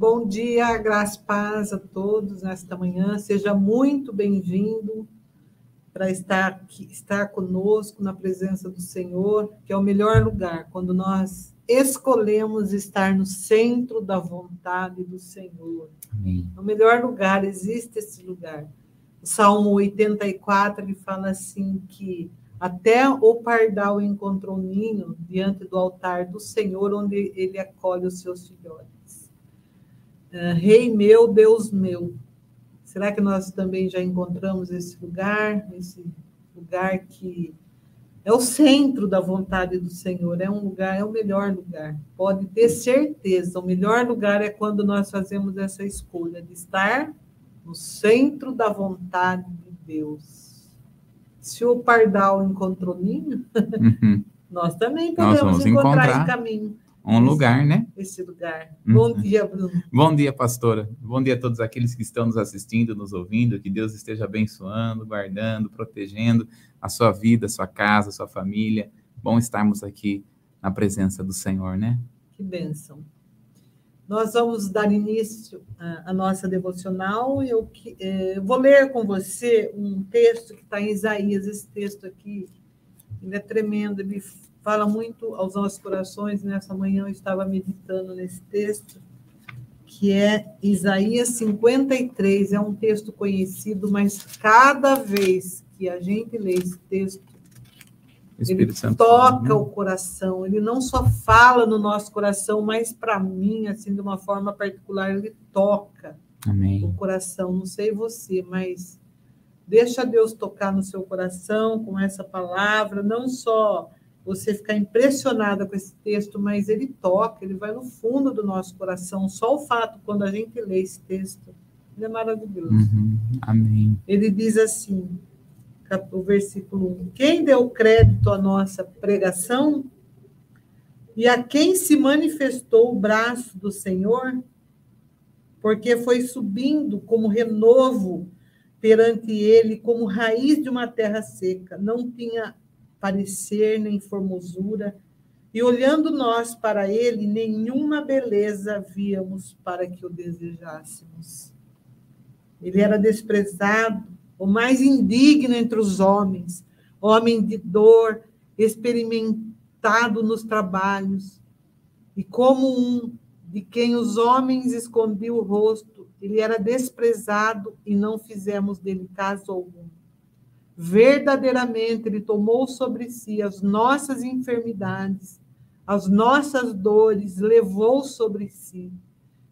Bom dia, graças paz a todos nesta manhã. Seja muito bem-vindo para estar aqui, estar conosco na presença do Senhor, que é o melhor lugar quando nós escolhemos estar no centro da vontade do Senhor. Amém. O melhor lugar, existe esse lugar. O Salmo 84 ele fala assim que até o pardal encontrou ninho diante do altar do Senhor, onde ele acolhe os seus filhotes. Uh, Rei meu, Deus meu. Será que nós também já encontramos esse lugar, esse lugar que é o centro da vontade do Senhor, é um lugar, é o melhor lugar. Pode ter certeza, o melhor lugar é quando nós fazemos essa escolha de estar no centro da vontade de Deus. Se o pardal encontrou ninho, uhum. nós também podemos encontrar, encontrar esse caminho. Um esse, lugar, né? Esse lugar. Uhum. Bom dia, Bruno. Bom dia, pastora. Bom dia a todos aqueles que estão nos assistindo, nos ouvindo. Que Deus esteja abençoando, guardando, protegendo a sua vida, a sua casa, a sua família. Bom estarmos aqui na presença do Senhor, né? Que bênção. Nós vamos dar início à, nossa devocional. Eu é, vou ler com você um texto que está em Isaías. Esse texto aqui, ele é tremendo, ele fala muito aos nossos corações. Nessa manhã eu estava meditando nesse texto, que é Isaías 53. É um texto conhecido, mas cada vez que a gente lê esse texto, ele Santo toca né? o coração, ele não só fala no nosso coração, mas para mim, assim, de uma forma particular, ele toca Amém. o coração. Não sei você, mas deixa Deus tocar no seu coração com essa palavra, não só você ficar impressionada com esse texto, mas ele toca, ele vai no fundo do nosso coração. Só o fato, quando a gente lê esse texto, ele é maravilhoso. Uhum. Amém. Ele diz assim, o versículo 1: Quem deu crédito à nossa pregação? E a quem se manifestou o braço do Senhor? Porque foi subindo como renovo perante ele, como raiz de uma terra seca. Não tinha parecer nem formosura, e olhando nós para ele, nenhuma beleza víamos para que o desejássemos. Ele era desprezado, o mais indigno entre os homens, homem de dor, experimentado nos trabalhos, e como um de quem os homens escondiam o rosto, ele era desprezado e não fizemos dele caso algum. Verdadeiramente, Ele tomou sobre si as nossas enfermidades, as nossas dores, levou sobre si.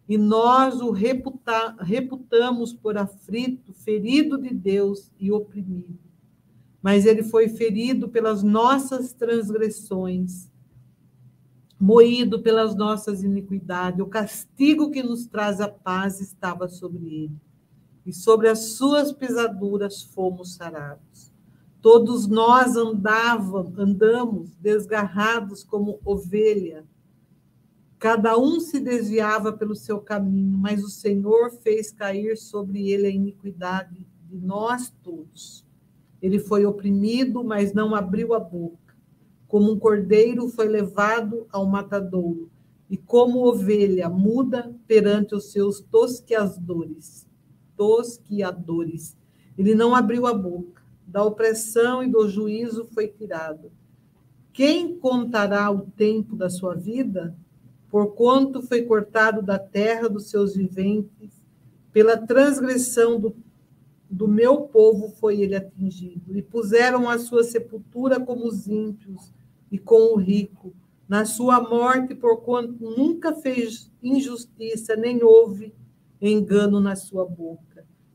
E nós o reputa, reputamos por aflito, ferido de Deus e oprimido. Mas ele foi ferido pelas nossas transgressões, moído pelas nossas iniquidades. O castigo que nos traz a paz estava sobre ele e sobre as suas pisaduras fomos sarados. Todos nós andávamos, andamos desgarrados como ovelha. Cada um se desviava pelo seu caminho, mas o Senhor fez cair sobre ele a iniquidade de nós todos. Ele foi oprimido, mas não abriu a boca. Como um cordeiro foi levado ao matadouro, e como ovelha muda perante os seus tosqueadores tosquiadores. Ele não abriu a boca. Da opressão e do juízo foi tirado. Quem contará o tempo da sua vida? Porquanto foi cortado da terra dos seus viventes, pela transgressão do, do meu povo foi ele atingido. E puseram a sua sepultura como os ímpios e com o rico, na sua morte, porquanto nunca fez injustiça, nem houve engano na sua boca.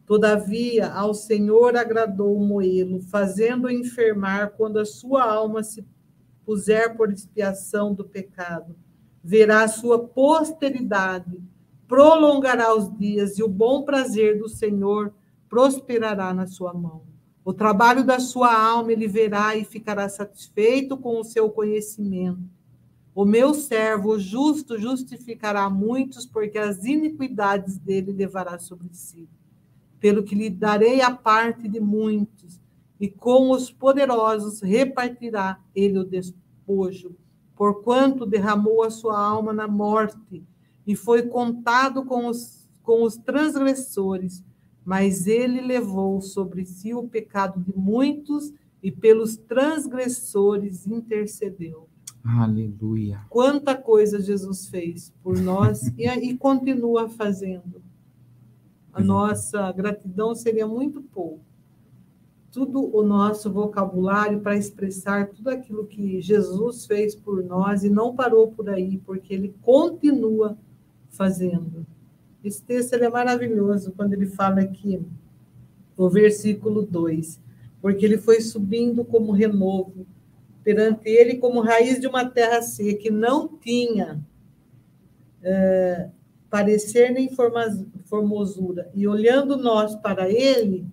Todavia, ao Senhor agradou moê-lo, fazendo-o enfermar quando a sua alma se puser por expiação do pecado. Verá a sua posteridade, prolongará os dias, e o bom prazer do Senhor prosperará na sua mão. O trabalho da sua alma ele verá e ficará satisfeito com o seu conhecimento. O meu servo, justo, justificará muitos, porque as iniquidades dele levará sobre si pelo que lhe darei a parte de muitos, e com os poderosos repartirá ele o despojo, porquanto derramou a sua alma na morte, e foi contado com os, com os transgressores, mas ele levou sobre si o pecado de muitos e pelos transgressores intercedeu. Aleluia. Quanta coisa Jesus fez por nós e, e continua fazendo. A nossa gratidão seria muito pouco. Tudo o nosso vocabulário para expressar tudo aquilo que Jesus fez por nós e não parou por aí, porque ele continua fazendo. Esse texto é maravilhoso quando ele fala aqui, no versículo 2, porque ele foi subindo como renovo, perante ele como raiz de uma terra seca, que não tinha é, parecer nem formosura. E olhando nós para ele,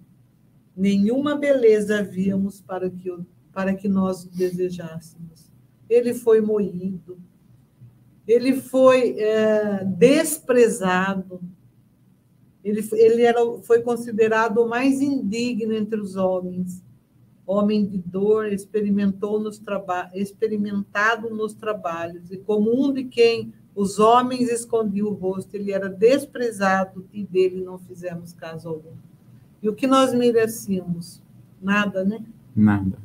nenhuma beleza víamos para que, para que nós desejássemos. Ele foi moído, ele foi é, desprezado, ele, ele era, foi considerado o mais indigno entre os homens homem de dor, experimentou nos experimentado nos trabalhos, e como um de quem os homens escondiam o rosto, ele era desprezado e dele não fizemos caso algum. E o que nós merecíamos? Nada, né? Nada.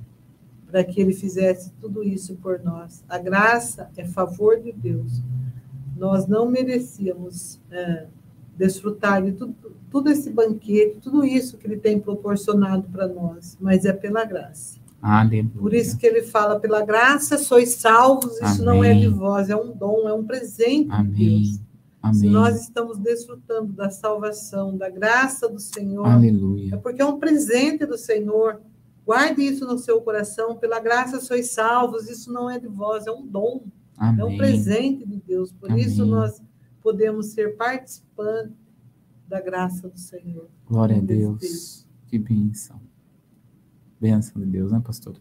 Para que ele fizesse tudo isso por nós. A graça é favor de Deus. Nós não merecíamos é, desfrutar de tudo, tudo esse banquete, tudo isso que ele tem proporcionado para nós, mas é pela graça. Aleluia. Por isso que ele fala, pela graça sois salvos, isso Amém. não é de vós, é um dom, é um presente Amém. de Deus. Amém. Se nós estamos desfrutando da salvação, da graça do Senhor, Aleluia. é porque é um presente do Senhor. Guarde isso no seu coração, pela graça sois salvos, isso não é de vós, é um dom, Amém. é um presente de Deus. Por isso nós podemos ser participantes da graça do Senhor. Glória a Deus. Deus. Que bênção. Bênção de Deus, né, pastor?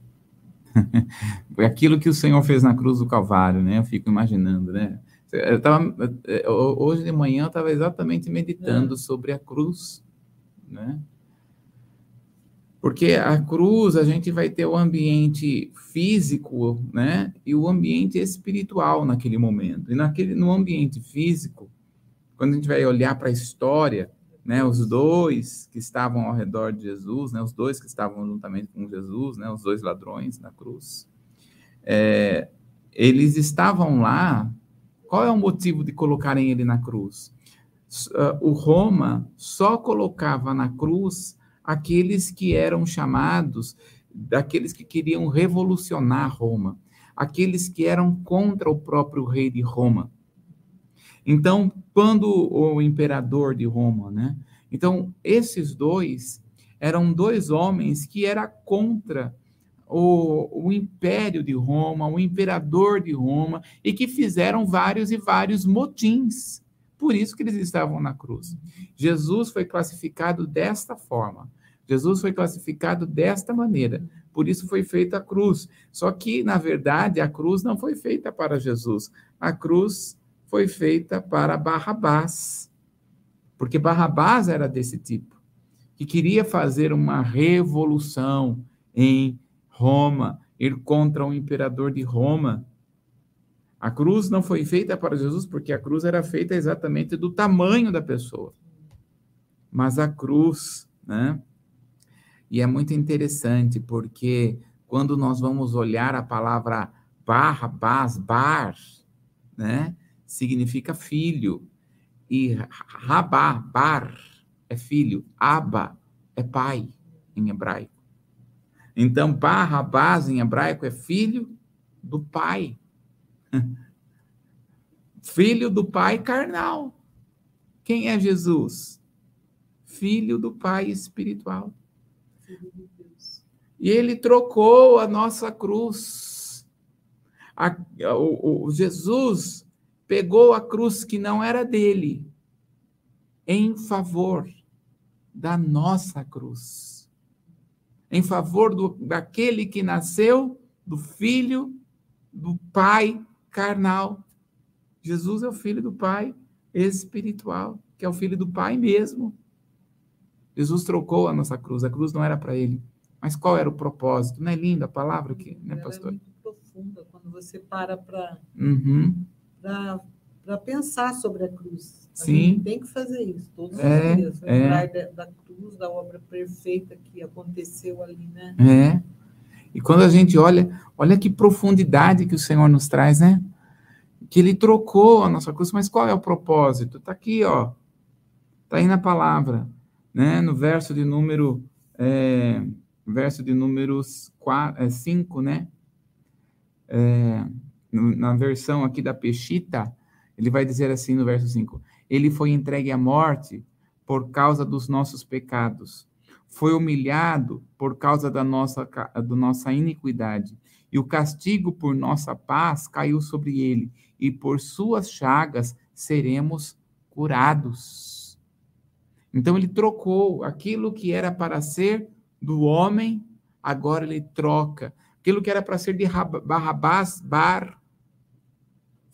Aquilo que o Senhor fez na cruz do Calvário, né? Eu fico imaginando, né? Eu tava, hoje de manhã eu estava exatamente meditando é. sobre a cruz, né? Porque a cruz, a gente vai ter o ambiente físico, né? E o ambiente espiritual naquele momento. E naquele, no ambiente físico, quando a gente vai olhar para a história, né, os dois que estavam ao redor de Jesus, né, os dois que estavam juntamente com Jesus, né, os dois ladrões na cruz, é, eles estavam lá. Qual é o motivo de colocarem ele na cruz? Uh, o Roma só colocava na cruz aqueles que eram chamados, daqueles que queriam revolucionar Roma, aqueles que eram contra o próprio rei de Roma. Então, quando o imperador de Roma, né? Então, esses dois eram dois homens que era contra o, o império de Roma, o imperador de Roma, e que fizeram vários e vários motins. Por isso que eles estavam na cruz. Jesus foi classificado desta forma. Jesus foi classificado desta maneira. Por isso foi feita a cruz. Só que, na verdade, a cruz não foi feita para Jesus. A cruz foi feita para Barrabás. Porque Barrabás era desse tipo, que queria fazer uma revolução em Roma, ir contra o imperador de Roma. A cruz não foi feita para Jesus, porque a cruz era feita exatamente do tamanho da pessoa. Mas a cruz, né? E é muito interessante, porque quando nós vamos olhar a palavra Barrabás, bar, né? Significa filho. E Rabá, Bar, é filho. Aba é pai, em hebraico. Então, Barrabás, em hebraico, é filho do pai. filho do pai carnal. Quem é Jesus? Filho do pai espiritual. E ele trocou a nossa cruz. A, o, o, Jesus pegou a cruz que não era dele em favor da nossa cruz. Em favor do, daquele que nasceu do filho do pai carnal. Jesus é o filho do pai espiritual, que é o filho do pai mesmo. Jesus trocou a nossa cruz, a cruz não era para ele. Mas qual era o propósito? Não é linda a palavra aqui, né, pastor? É muito profunda quando você para para uhum para pensar sobre a cruz. A Sim. gente tem que fazer isso todos É, os dias. é. Lembrar da, da cruz, da obra perfeita que aconteceu ali, né? É. E quando a gente olha, olha que profundidade que o Senhor nos traz, né? Que ele trocou a nossa cruz, mas qual é o propósito? Está aqui, ó. Está aí na palavra, né? No verso de número, é, verso de números 5, né? É, na versão aqui da Peshita, ele vai dizer assim no verso 5: Ele foi entregue à morte por causa dos nossos pecados foi humilhado por causa da nossa, da nossa iniquidade, e o castigo por nossa paz caiu sobre ele, e por suas chagas seremos curados. Então ele trocou aquilo que era para ser do homem, agora ele troca. Aquilo que era para ser de Rab- Barrabás, Bar,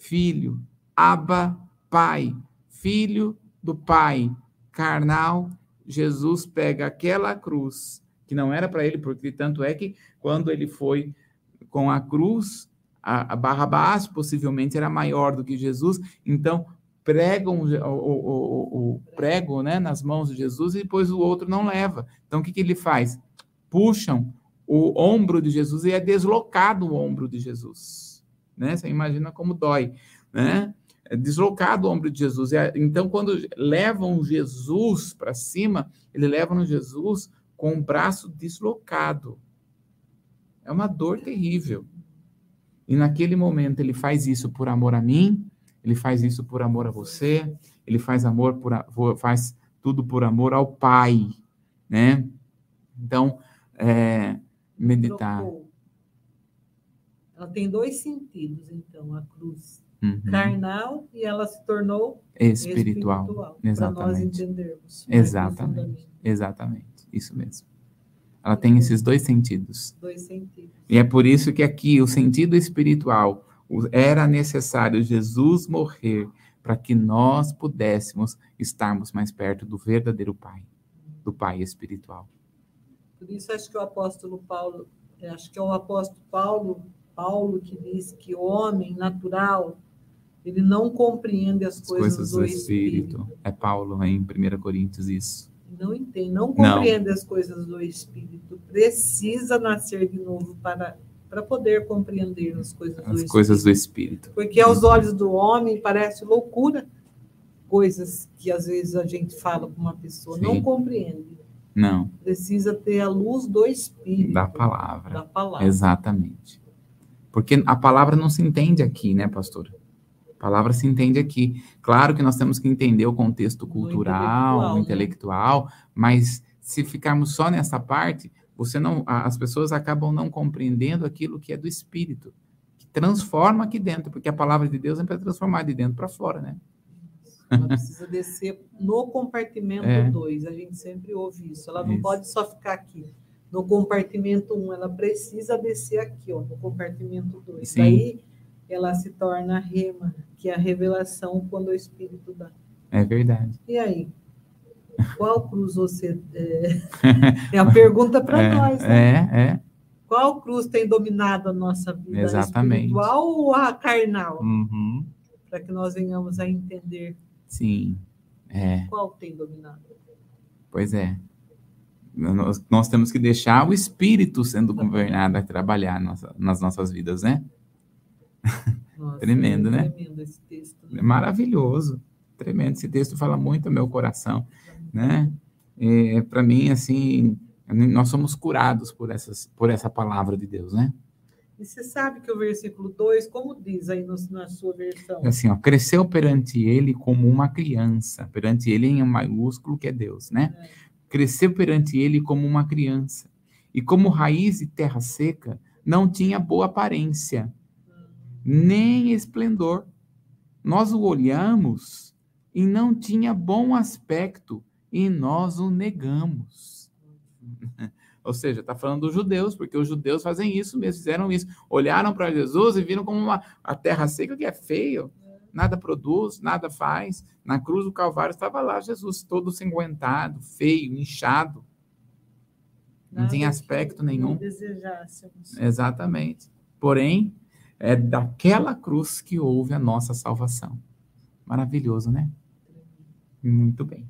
filho, Aba, pai, filho do pai, carnal, Jesus pega aquela cruz, que não era para ele, porque tanto é que quando ele foi com a cruz, a, a Barrabás possivelmente era maior do que Jesus, então pregam o, o, o prego né, nas mãos de Jesus e depois o outro não leva. Então o que, que ele faz? Puxam o ombro de Jesus e é deslocado o ombro de Jesus. Né? Você imagina como dói. Né? É deslocado o ombro de Jesus. Então, quando levam Jesus para cima, ele levam Jesus com o braço deslocado. É uma dor terrível. E naquele momento ele faz isso por amor a mim, ele faz isso por amor a você, ele faz amor por faz tudo por amor ao Pai, né? Então, é, meditar. Trocou. Ela tem dois sentidos, então, a cruz Uhum. carnal e ela se tornou Espiritual. para nós Exatamente. entendermos. Exatamente. Exatamente. Isso mesmo. Ela tem esses dois sentidos. Dois sentidos. E é por isso que aqui o sentido espiritual era necessário Jesus morrer para que nós pudéssemos estarmos mais perto do verdadeiro Pai, do Pai espiritual. Por isso acho que o apóstolo Paulo, eh, acho que é o apóstolo Paulo, Paulo que diz que o homem natural ele não compreende as As coisas, coisas do, do espírito. Espírito. É Paulo em 1 Coríntios isso. Não entende, não compreende as coisas do espírito. Precisa nascer de novo para para poder compreender as coisas do As espírito. coisas do Espírito. Porque aos olhos do homem parece loucura coisas que às vezes a gente fala com uma pessoa, Sim. não compreende. Não, Precisa ter a luz do espírito. da palavra. Da palavra. Exatamente. Porque a palavra não se entende aqui, né, pastor? A palavra se entende aqui. Claro que nós temos que entender o contexto cultural, intelectual, o né? intelectual, mas se ficarmos só nessa parte, você não, as pessoas acabam não compreendendo aquilo que é do espírito, que transforma aqui dentro, porque a palavra de Deus é para transformar de dentro para fora, né? Ela precisa descer no compartimento É. 2. A gente sempre ouve isso. Ela não Isso. pode só ficar aqui. No compartimento 1, um, ela precisa descer aqui, ó, no compartimento 2. Sim. Daí ela se torna rema, que é a revelação quando o Espírito dá. É verdade. E aí? Qual cruz você. É, é a pergunta para é, nós, né? é, é. Qual cruz tem dominado a nossa vida? A Exatamente. espiritual ou a carnal? Uhum. Para que nós venhamos a entender Sim. É. qual tem dominado. Pois é. Nós, nós temos que deixar o Espírito sendo governado a trabalhar nossa- nas nossas vidas, né? Nossa, Tremendo, é né? Tremendo esse texto. É né? maravilhoso. Tremendo. Esse texto fala muito ao meu coração, né? Para mim, assim, nós somos curados por, essas, por essa palavra de Deus, né? E você sabe que o versículo 2, como diz aí no- na sua versão? É Assim, ó, cresceu perante ele como uma criança, perante ele em maiúsculo que é Deus, né? É. Cresceu perante ele como uma criança. E como raiz de terra seca, não tinha boa aparência, nem esplendor. Nós o olhamos e não tinha bom aspecto, e nós o negamos. Ou seja, está falando dos judeus, porque os judeus fazem isso mesmo, fizeram isso. Olharam para Jesus e viram como uma a terra seca que é feio, nada produz, nada faz. Na cruz do Calvário estava lá Jesus, todo ensanguentado, feio, inchado. Não Nada tinha que aspecto não nenhum. desejássemos. Exatamente. Porém, é daquela cruz que houve a nossa salvação. Maravilhoso, né? Muito bem.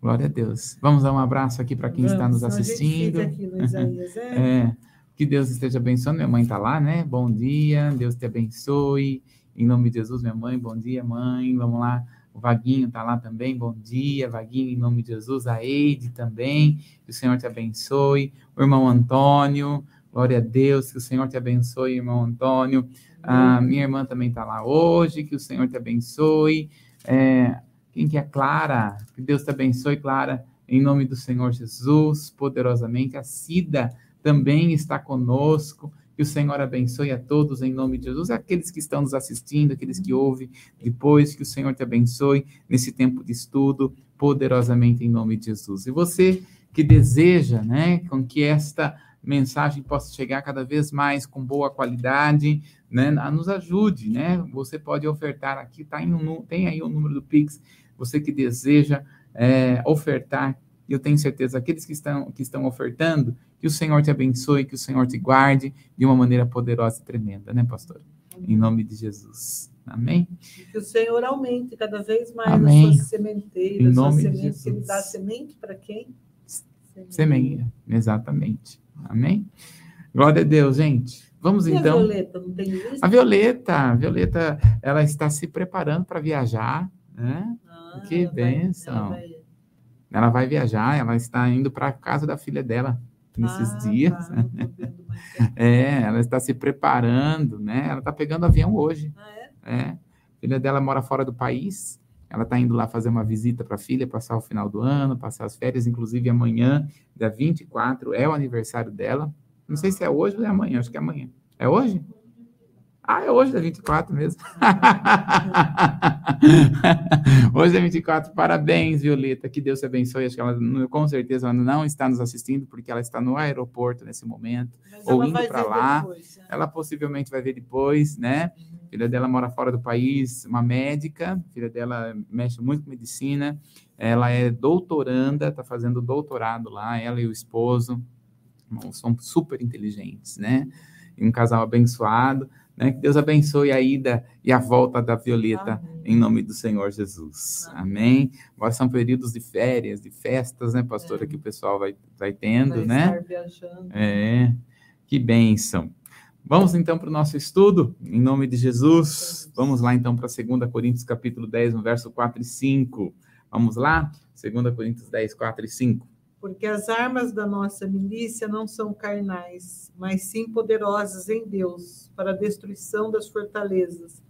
Glória a Deus. Vamos dar um abraço aqui para quem Vamos, está nos assistindo. Aqui Isaías, é. é. Que Deus esteja abençoando. Minha mãe está lá, né? Bom dia, Deus te abençoe. Em nome de Jesus, minha mãe, bom dia, mãe. Vamos lá. O Vaguinho está lá também, bom dia, Vaguinho, em nome de Jesus. A Eide também, que o Senhor te abençoe. O irmão Antônio, glória a Deus, que o Senhor te abençoe, irmão Antônio. A minha irmã também está lá hoje, que o Senhor te abençoe. É, quem que é Clara? Que Deus te abençoe, Clara, em nome do Senhor Jesus, poderosamente. A Cida também está conosco. Que o Senhor abençoe a todos em nome de Jesus, aqueles que estão nos assistindo, aqueles que ouvem depois, que o Senhor te abençoe nesse tempo de estudo, poderosamente em nome de Jesus. E você que deseja, né, com que esta mensagem possa chegar cada vez mais com boa qualidade, né, nos ajude, né? Você pode ofertar aqui, tá em um, tem aí o número do Pix, você que deseja é, ofertar, eu tenho certeza, aqueles que estão, que estão ofertando, que o Senhor te abençoe, que o Senhor te guarde de uma maneira poderosa e tremenda, né, pastor? Em nome de Jesus. Amém? Que o Senhor aumente cada vez mais Amém. a sua sementeira, em nome sua de Jesus. Ele dá semente para quem? Semente, exatamente. Amém? Glória a Deus, gente. Vamos e então. A Violeta, não tem isso? A Violeta, a Violeta, ela está se preparando para viajar, né? Ah, que bênção. Vai, ela, vai... ela vai viajar, ela está indo para a casa da filha dela nesses ah, dias. Tá, é, ela está se preparando, né? Ela está pegando avião hoje. Ah, é? É. A filha dela mora fora do país. Ela está indo lá fazer uma visita para a filha, passar o final do ano, passar as férias, inclusive amanhã, dia 24, é o aniversário dela. Não sei se é hoje ou é amanhã, acho que é amanhã. É hoje? Ah, é hoje, é 24 mesmo. hoje é 24. Parabéns, Violeta. Que Deus te abençoe. Acho que ela, com certeza, ela não está nos assistindo, porque ela está no aeroporto nesse momento, Mas ou indo para lá. Depois, né? Ela possivelmente vai ver depois, né? Uhum. Filha dela mora fora do país, uma médica. Filha dela mexe muito com medicina. Ela é doutoranda, está fazendo doutorado lá, ela e o esposo. São super inteligentes, né? Um casal abençoado. Né? Que Deus abençoe a ida e a volta da Violeta Amém. em nome do Senhor Jesus. Amém. Amém. Agora são períodos de férias, de festas, né, pastora, é. que o pessoal vai, vai tendo, vai né? Estar viajando. É. Que bênção. Vamos então para o nosso estudo, em nome de Jesus. Vamos lá então para 2 Coríntios capítulo 10, no verso 4 e 5. Vamos lá? 2 Coríntios 10, 4 e 5 porque as armas da nossa milícia não são carnais, mas sim poderosas em Deus para a destruição das fortalezas,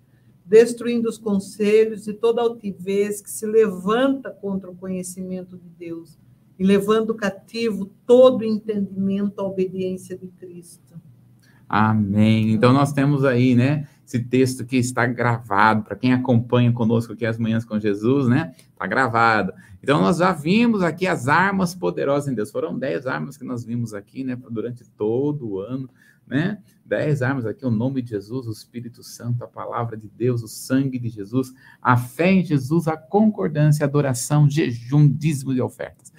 destruindo os conselhos e toda altivez que se levanta contra o conhecimento de Deus e levando cativo todo entendimento à obediência de Cristo. Amém. Então nós temos aí, né, esse texto que está gravado para quem acompanha conosco aqui as manhãs com Jesus, né? Está gravado. Então, nós já vimos aqui as armas poderosas em Deus. Foram dez armas que nós vimos aqui, né, durante todo o ano, né? Dez armas aqui, o nome de Jesus, o Espírito Santo, a palavra de Deus, o sangue de Jesus, a fé em Jesus, a concordância, a adoração, jejum, dízimo de ofertas.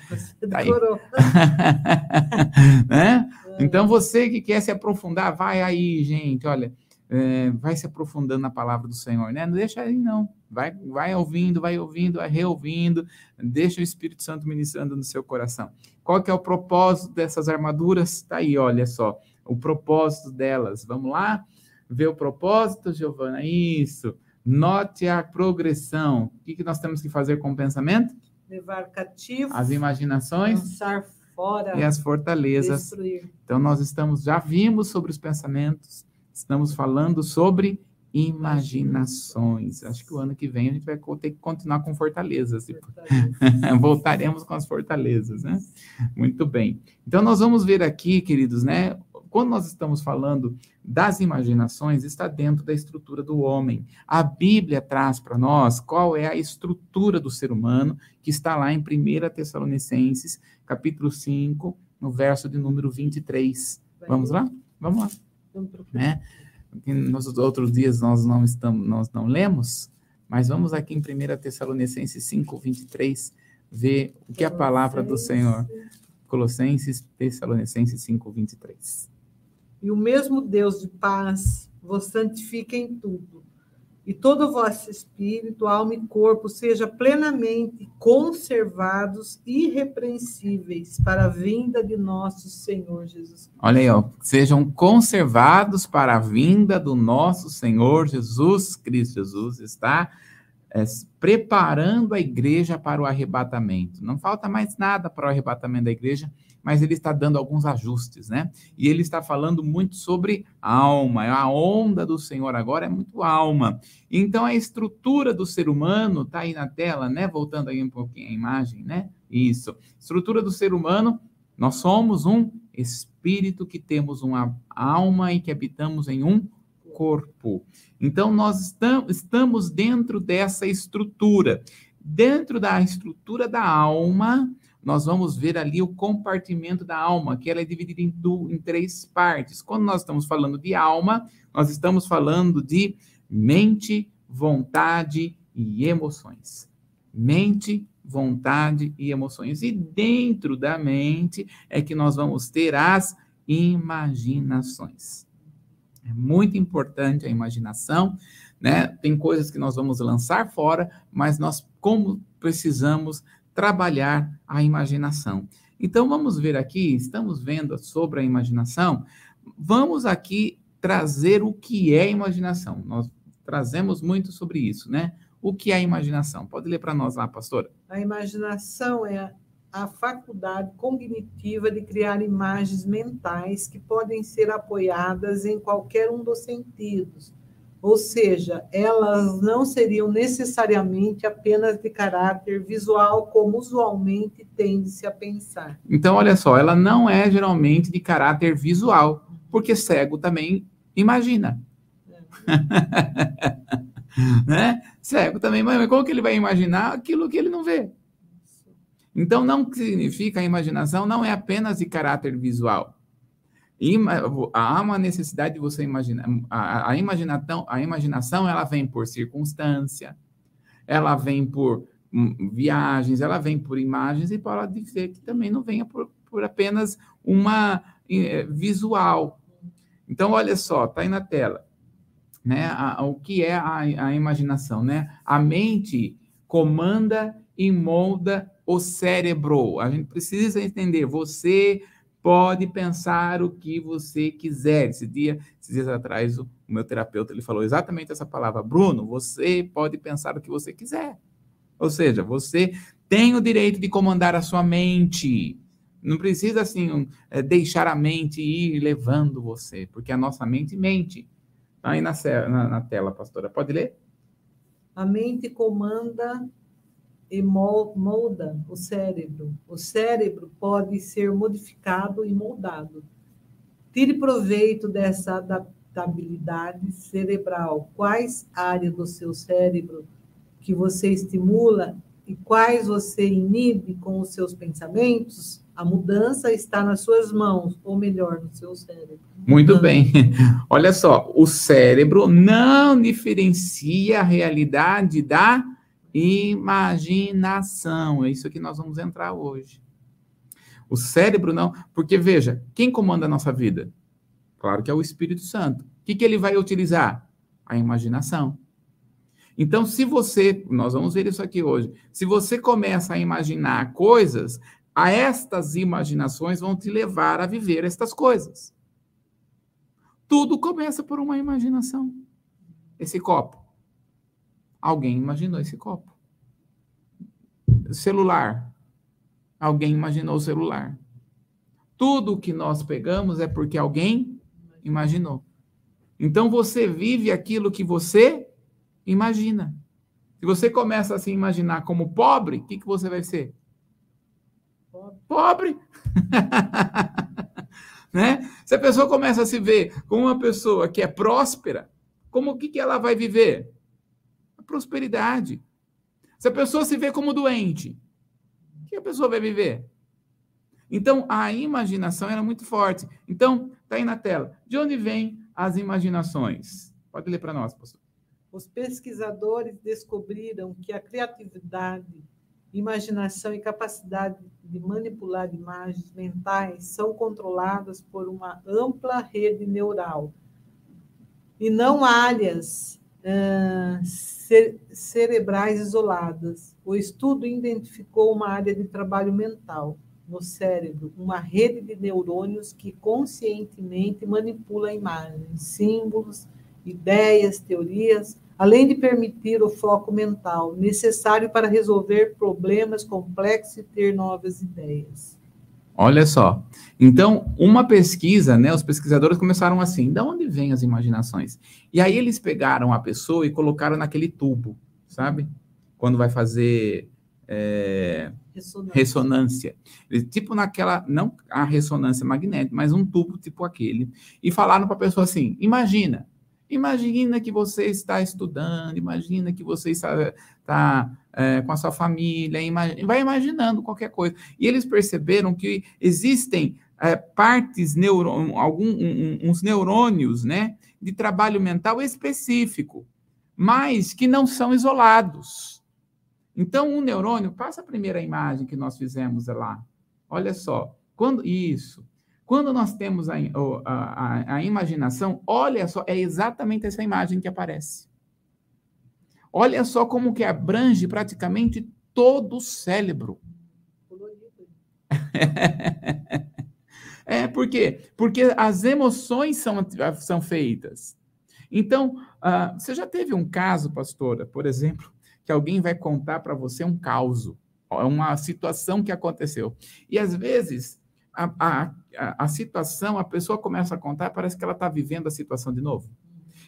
Tá aí. né? Então, você que quer se aprofundar, vai aí, gente, olha é, vai se aprofundando na palavra do Senhor, né? Não deixa aí, não. Vai, vai ouvindo, vai ouvindo, vai reouvindo, deixa o Espírito Santo ministrando no seu coração. Qual que é o propósito dessas armaduras? Está aí, olha só, o propósito delas. Vamos lá? Ver o propósito, Giovana? Isso. Note a progressão. O que, que nós temos que fazer com o pensamento? Levar cativo. As imaginações. Lançar fora. E as fortalezas. Destruir. Então, nós estamos, já vimos sobre os pensamentos Estamos falando sobre imaginações. Acho que o ano que vem a gente vai ter que continuar com fortalezas. Tipo. Voltaremos com as fortalezas, né? Muito bem. Então nós vamos ver aqui, queridos, né? Quando nós estamos falando das imaginações, está dentro da estrutura do homem. A Bíblia traz para nós qual é a estrutura do ser humano, que está lá em 1 Tessalonicenses, capítulo 5, no verso de número 23. Vamos lá? Vamos lá né? Nos outros dias nós não estamos, nós não lemos, mas vamos aqui em 1 Tessalonicenses 5, 23, ver o que é a palavra do Senhor. Colossenses, Tessalonicenses 5, 23. E o mesmo Deus de paz vos santifique em tudo, e todo o vosso espírito, alma e corpo seja plenamente conservados irrepreensíveis para a vinda de nosso Senhor Jesus. Olha aí, ó, sejam conservados para a vinda do nosso Senhor Jesus Cristo. Jesus está é, preparando a igreja para o arrebatamento. Não falta mais nada para o arrebatamento da igreja mas ele está dando alguns ajustes, né? E ele está falando muito sobre alma. A onda do Senhor agora é muito alma. Então a estrutura do ser humano está aí na tela, né? Voltando aí um pouquinho a imagem, né? Isso. Estrutura do ser humano, nós somos um espírito que temos uma alma e que habitamos em um corpo. Então nós estamos dentro dessa estrutura. Dentro da estrutura da alma, nós vamos ver ali o compartimento da alma, que ela é dividida em, em três partes. Quando nós estamos falando de alma, nós estamos falando de mente, vontade e emoções. Mente, vontade e emoções. E dentro da mente é que nós vamos ter as imaginações. É muito importante a imaginação, né? Tem coisas que nós vamos lançar fora, mas nós como precisamos trabalhar a imaginação. Então, vamos ver aqui, estamos vendo sobre a imaginação, vamos aqui trazer o que é imaginação. Nós trazemos muito sobre isso, né? O que é imaginação? Pode ler para nós lá, pastora? A imaginação é a faculdade cognitiva de criar imagens mentais que podem ser apoiadas em qualquer um dos sentidos, ou seja, elas não seriam necessariamente apenas de caráter visual, como usualmente tende-se a pensar. Então, olha só, ela não é geralmente de caráter visual, porque cego também imagina. É. né? Cego também, mas como que ele vai imaginar aquilo que ele não vê? Então, não significa a imaginação não é apenas de caráter visual há uma necessidade de você imaginar. A, a, imaginação, a imaginação, ela vem por circunstância, ela vem por hum, viagens, ela vem por imagens e pode ser que também não venha por, por apenas uma é, visual. Então, olha só, está aí na tela. Né? A, o que é a, a imaginação? Né? A mente comanda e molda o cérebro. A gente precisa entender. Você pode pensar o que você quiser. Esse dia, esses dias atrás, o, meu terapeuta ele falou exatamente essa palavra. Bruno, você pode pensar o que você quiser. Ou seja, você tem o direito de comandar a sua mente. Não precisa, assim, é, deixar a mente ir levando você, porque a nossa mente mente. Tá aí na, na, na tela, pastora. Pode ler? A mente comanda e molda o cérebro. O cérebro pode ser modificado e moldado. Tire proveito dessa adaptabilidade cerebral. Quais áreas do seu cérebro que você estimula e quais você inibe com os seus pensamentos? A mudança está nas suas mãos, ou melhor, no seu cérebro. Muito bem. Olha só, o cérebro não diferencia a realidade da Imaginação. É isso que nós vamos entrar hoje. O cérebro não. Porque, veja, quem comanda a nossa vida? Claro que é o Espírito Santo. O que, que ele vai utilizar? A imaginação. Então, se você, nós vamos ver isso aqui hoje, se você começa a imaginar coisas, a estas imaginações vão te levar a viver estas coisas. Tudo começa por uma imaginação. Esse copo. Alguém imaginou esse copo. Celular. Alguém imaginou o celular. Tudo que nós pegamos é porque alguém imaginou. Então você vive aquilo que você imagina. Se você começa a se imaginar como pobre, o que, que você vai ser? Pobre. pobre. né? Se a pessoa começa a se ver como uma pessoa que é próspera, como o que, que ela vai viver? Prosperidade. Se a pessoa se vê como doente, o que a pessoa vai viver? Então, a imaginação era muito forte. Então, está aí na tela. De onde vêm as imaginações? Pode ler para nós, pastor. Os pesquisadores descobriram que a criatividade, imaginação e capacidade de manipular imagens mentais são controladas por uma ampla rede neural e não áreas cerebrais isoladas. O estudo identificou uma área de trabalho mental no cérebro, uma rede de neurônios que conscientemente manipula imagens, símbolos, ideias, teorias, além de permitir o foco mental necessário para resolver problemas complexos e ter novas ideias. Olha só. Então, uma pesquisa, né? Os pesquisadores começaram assim: de onde vêm as imaginações? E aí eles pegaram a pessoa e colocaram naquele tubo, sabe? Quando vai fazer é, ressonância. ressonância. Tipo naquela, não a ressonância magnética, mas um tubo tipo aquele. E falaram para a pessoa assim: imagina, imagina que você está estudando, imagina que você está, está é, com a sua família, vai imaginando qualquer coisa. E eles perceberam que existem é, partes, neurô, algum, um, uns neurônios, né, de trabalho mental específico, mas que não são isolados. Então, um neurônio, passa a primeira imagem que nós fizemos lá. Olha só, quando isso, quando nós temos a, a, a, a imaginação, olha só, é exatamente essa imagem que aparece. Olha só como que abrange praticamente todo o cérebro. é, por quê? Porque as emoções são, são feitas. Então, uh, você já teve um caso, pastora, por exemplo, que alguém vai contar para você um caos, uma situação que aconteceu. E às vezes a, a, a, situação, a pessoa começa a contar, parece que ela está vivendo a situação de novo.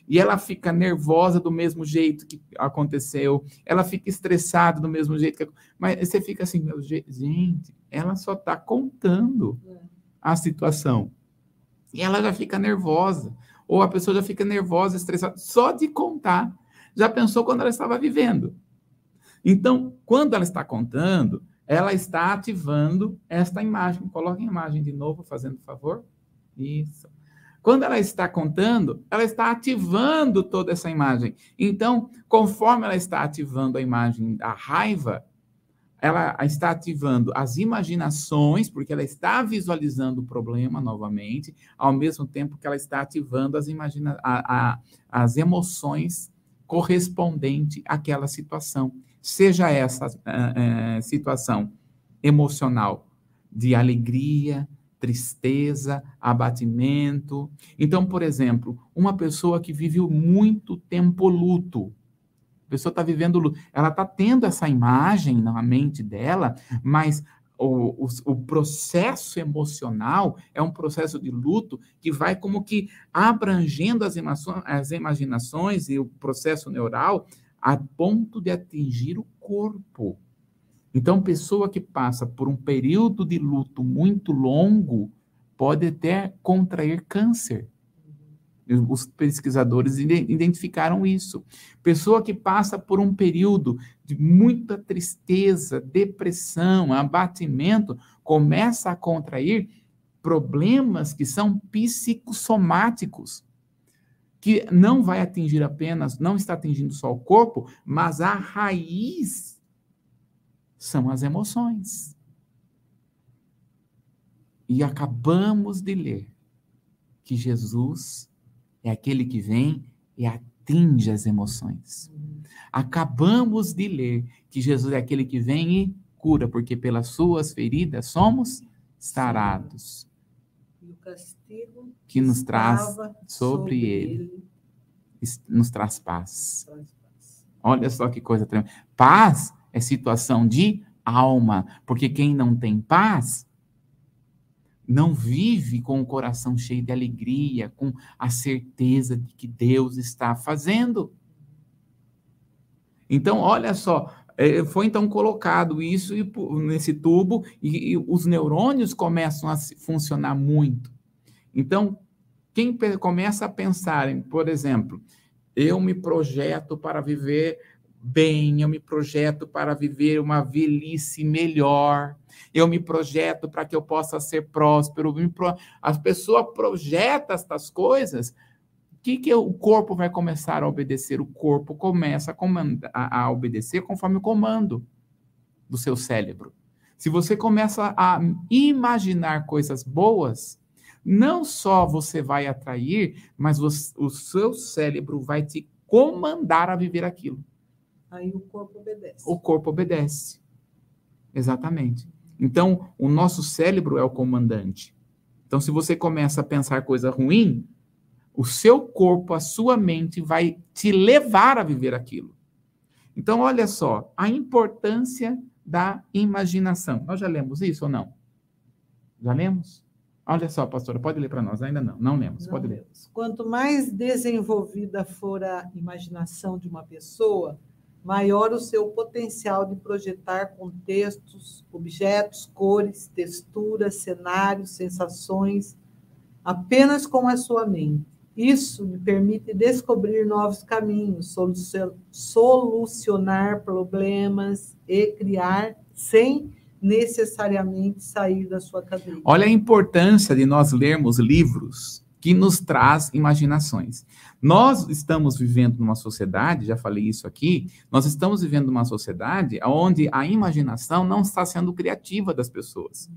E ela fica nervosa do mesmo jeito que aconteceu, ela fica estressada do mesmo jeito que. Mas você fica assim, gente, ela só está contando a situação. E ela já fica nervosa. Ou a pessoa já fica nervosa, estressada, só de contar. Já pensou quando ela estava vivendo? Então, quando ela está contando, ela está ativando esta imagem. Coloque a imagem de novo, fazendo favor. Isso. Quando ela está contando, ela está ativando toda essa imagem. Então, conforme ela está ativando a imagem da raiva, ela está ativando as imaginações, porque ela está visualizando o problema novamente, ao mesmo tempo que ela está ativando as, imagina a, a, as emoções correspondentes àquela situação seja essa uh, uh, situação emocional de alegria, tristeza, abatimento. Então, por exemplo, uma pessoa que vive muito tempo luto, a pessoa está vivendo luto, ela está tendo essa imagem na mente dela, mas o, o, o, processo emocional é um processo de luto que vai como que abrangendo as, as imaginações e o processo neural a ponto de atingir o corpo. Então, pessoa que passa por um período de luto muito longo pode até contrair câncer. Os pesquisadores identificaram isso. Pessoa que passa por um período de muita tristeza, depressão, abatimento, começa a contrair problemas que são psicossomáticos que não vai atingir apenas, não está atingindo só o corpo, mas a raiz são as emoções. E acabamos de ler que Jesus é aquele que vem e atinge as emoções. Acabamos de ler que Jesus é aquele que vem e cura, porque pelas suas feridas somos sarados castigo que nos traz sobre, ele, ele, nos traz paz. Olha só que coisa tremenda. Paz é situação de alma, porque quem não tem paz não vive com o coração cheio de alegria, com a certeza de que Deus está fazendo. Então, olha só, é, foi então colocado isso nesse tubo e os neurônios começam a funcionar muito. Então, quem começa a pensar em, por exemplo, eu me projeto para viver bem, eu me projeto para viver uma velhice melhor, eu me projeto para que eu possa ser próspero. Pro... As pessoas projetam estas coisas, o que, que o corpo vai começar a obedecer? O corpo começa a, a obedecer conforme o comando do seu cérebro. Se você começa a imaginar coisas boas, não só você vai atrair, mas você, o seu cérebro vai te comandar a viver aquilo. Aí o corpo obedece. O corpo obedece. Exatamente. Então, o nosso cérebro é o comandante. Então, se você começa a pensar coisa ruim, o seu corpo, a sua mente vai te levar a viver aquilo. Então, olha só, a importância da imaginação. Nós já lemos isso ou não? Já lemos? Olha só, pastora, pode ler para nós. Ainda não, não lemos. Não pode ler. Quanto mais desenvolvida for a imaginação de uma pessoa, maior o seu potencial de projetar contextos, objetos, cores, texturas, cenários, sensações, apenas com a sua mente. Isso lhe permite descobrir novos caminhos, solucionar problemas e criar sem necessariamente sair da sua cadeia. Olha a importância de nós lermos livros que nos traz imaginações. Nós estamos vivendo numa sociedade, já falei isso aqui, nós estamos vivendo numa sociedade onde a imaginação não está sendo criativa das pessoas.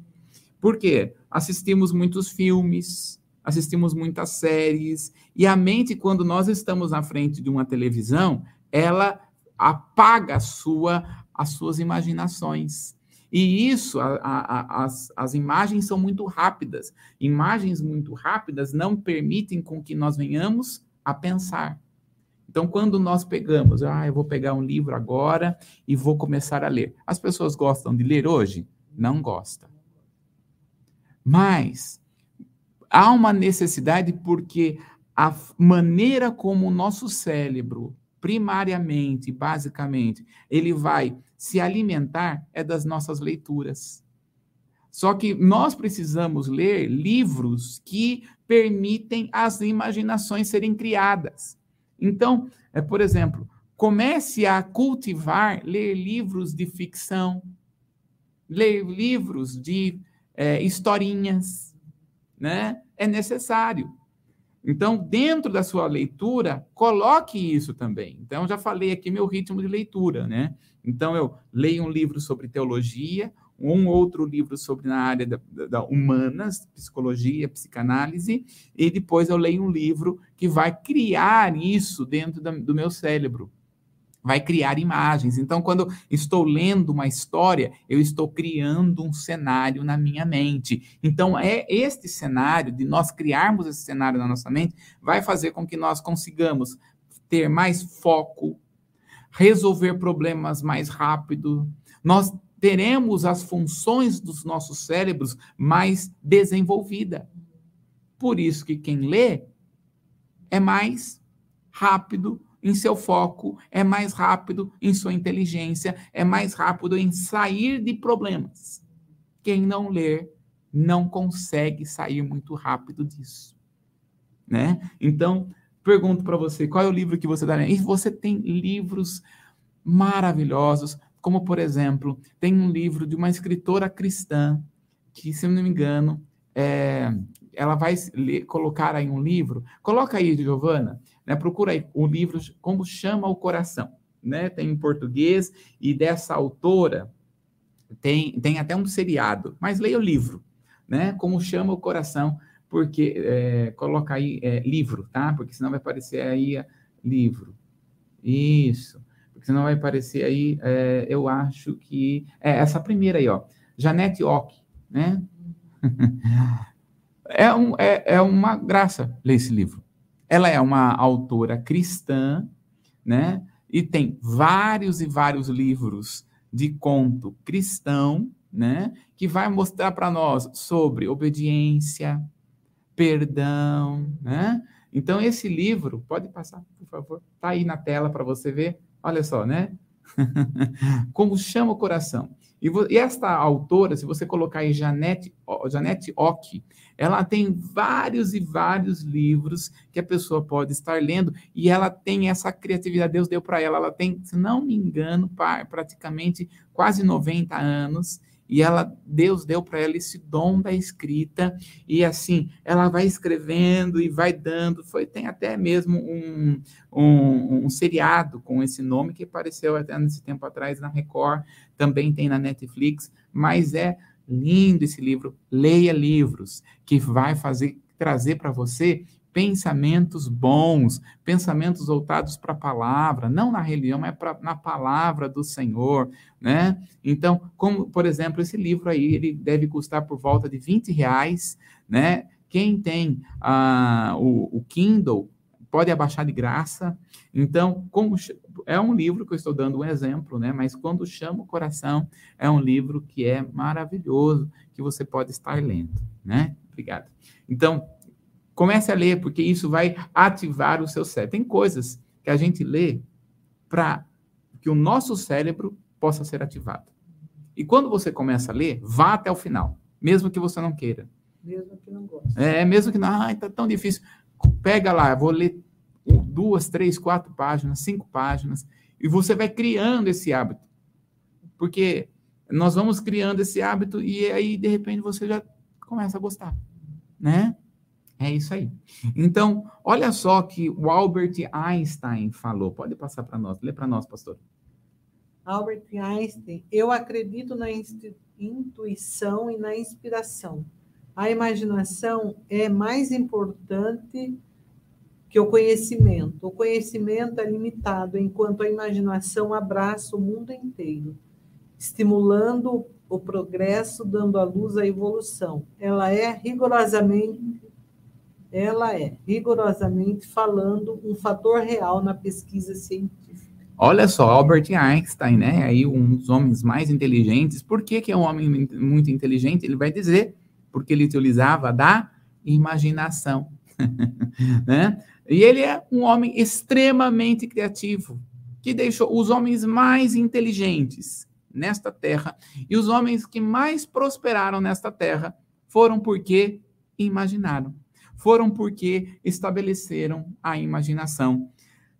Por quê? Assistimos muitos filmes, assistimos muitas séries, e a mente, quando nós estamos na frente de uma televisão, ela apaga sua, as suas imaginações. E isso, a, a, as, as imagens são muito rápidas. Imagens muito rápidas não permitem com que nós venhamos a pensar. Então, quando nós pegamos, ah, eu vou pegar um livro agora e vou começar a ler. As pessoas gostam de ler hoje? Não gostam. Mas há uma necessidade porque a maneira como o nosso cérebro, primariamente, basicamente, ele vai se alimentar é das nossas leituras. Só que nós precisamos ler livros que permitem as imaginações serem criadas. Então, é, por exemplo, comece a cultivar, ler livros de ficção, ler livros de é, historinhas, né? É necessário. Então, dentro da sua leitura, coloque isso também. Então, já falei aqui meu ritmo de leitura, né? Então, eu leio um livro sobre teologia, um outro livro sobre na área da, da, humanas, psicologia, psicanálise, e depois eu leio um livro que vai criar isso dentro da, do meu cérebro vai criar imagens. Então, quando estou lendo uma história, eu estou criando um cenário na minha mente. Então, é este cenário, de nós criarmos esse cenário na nossa mente, vai fazer com que nós consigamos ter mais foco, resolver problemas mais rápido. Nós teremos as funções dos nossos cérebros mais desenvolvida. Por isso que quem lê é mais rápido, em seu foco, é mais rápido em sua inteligência, é mais rápido em sair de problemas. Quem não ler não consegue sair muito rápido disso, né? Então, pergunto para você, qual é o livro que você está lendo? E você tem livros maravilhosos, como por exemplo, tem um livro de uma escritora cristã que, se eu não me engano, é, ela vai ler, colocar aí um livro. Coloca aí, Giovana, né? Procura aí o livro Como Chama o Coração. Né? Tem em português e dessa autora tem, tem até um seriado, mas leia o livro, né? Como Chama o Coração, porque é, coloca aí é, livro, tá? Porque senão vai aparecer aí é, livro. Isso. Porque senão vai aparecer aí, é, eu acho que. É essa primeira aí, ó. Janete Ock, né? é, um, é, é uma graça ler esse livro. Ela é uma autora cristã, né? E tem vários e vários livros de conto cristão, né? Que vai mostrar para nós sobre obediência, perdão, né? Então esse livro, pode passar, por favor, tá aí na tela para você ver. Olha só, né? Como chama o coração. E, e, esta autora, se você colocar aí Janete, Janete Ock, ela tem vários e vários livros que a pessoa pode estar lendo e ela tem essa criatividade, Deus deu para ela. Ela tem, se não me engano, praticamente quase 90 anos e ela Deus deu para ela esse dom da escrita e assim ela vai escrevendo e vai dando. Foi tem até mesmo um, um, um, seriado com esse nome que apareceu até nesse tempo atrás na Record também tem na Netflix mas é lindo esse livro leia livros que vai fazer trazer para você pensamentos bons, pensamentos voltados para a palavra, não na religião, mas pra, na palavra do Senhor, né? Então, como, por exemplo, esse livro aí, ele deve custar por volta de 20 reais, né? Quem tem ah, o, o Kindle pode abaixar de graça. Então, como é um livro que eu estou dando um exemplo, né? Mas quando chama o coração, é um livro que é maravilhoso, que você pode estar lendo, né? Obrigado. Então, Comece a ler, porque isso vai ativar o seu cérebro. Tem coisas que a gente lê para que o nosso cérebro possa ser ativado. E quando você começa a ler, vá até o final, mesmo que você não queira. Mesmo que não goste. É, mesmo que não, ah, está tão difícil. Pega lá, vou ler duas, três, quatro páginas, cinco páginas, e você vai criando esse hábito. Porque nós vamos criando esse hábito e aí, de repente, você já começa a gostar, né? É isso aí. Então, olha só que o Albert Einstein falou. Pode passar para nós. Lê para nós, pastor. Albert Einstein, eu acredito na intuição e na inspiração. A imaginação é mais importante que o conhecimento. O conhecimento é limitado, enquanto a imaginação abraça o mundo inteiro, estimulando o progresso, dando à luz a evolução. Ela é rigorosamente ela é, rigorosamente falando, um fator real na pesquisa científica. Olha só, Albert Einstein, né? Aí um dos homens mais inteligentes. Por que, que é um homem muito inteligente? Ele vai dizer, porque ele utilizava da imaginação, né? E ele é um homem extremamente criativo, que deixou os homens mais inteligentes nesta terra e os homens que mais prosperaram nesta terra foram porque imaginaram foram porque estabeleceram a imaginação.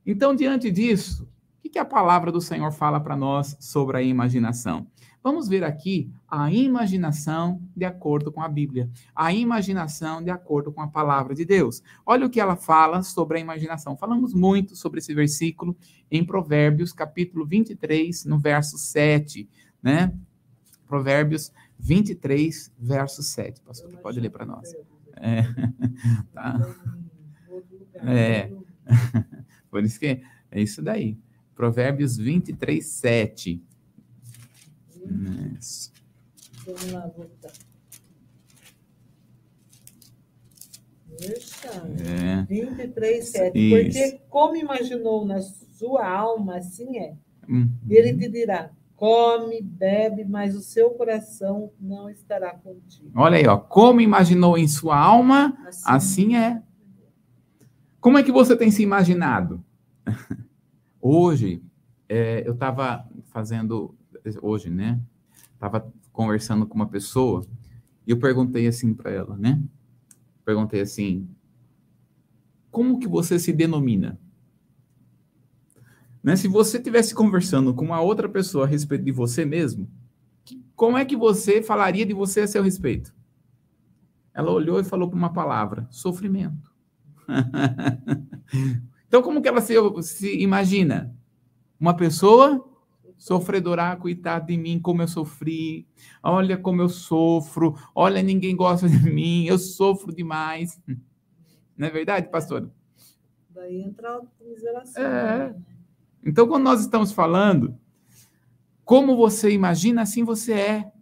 Então, diante disso, o que a palavra do Senhor fala para nós sobre a imaginação? Vamos ver aqui a imaginação de acordo com a Bíblia, a imaginação de acordo com a palavra de Deus. Olha o que ela fala sobre a imaginação. Falamos muito sobre esse versículo em Provérbios, capítulo 23, no verso 7, né? Provérbios 23, verso 7. Pastor, pode ler para nós. É. Tá. É. Por isso que é isso daí. Provérbios 23, 7. Isso. Vamos lá, voltar. É. 23, 7. Isso. Porque como imaginou na sua alma, assim é. Uhum. Ele te dirá: Come, bebe, mas o seu coração não estará contigo. Olha aí, ó. Como imaginou em sua alma, assim, assim é. Como é que você tem se imaginado? Hoje, é, eu estava fazendo, hoje, né? Estava conversando com uma pessoa e eu perguntei assim para ela, né? Perguntei assim: como que você se denomina? Né? Se você estivesse conversando com uma outra pessoa a respeito de você mesmo, como é que você falaria de você a seu respeito? Ela olhou e falou para uma palavra: sofrimento. então, como que ela se, se imagina? Uma pessoa sofredora, coitado de mim, como eu sofri. Olha como eu sofro. Olha, ninguém gosta de mim. Eu sofro demais. Não é verdade, pastor? Daí entra a comiseração. É. Né? Então, quando nós estamos falando, como você imagina, assim você é.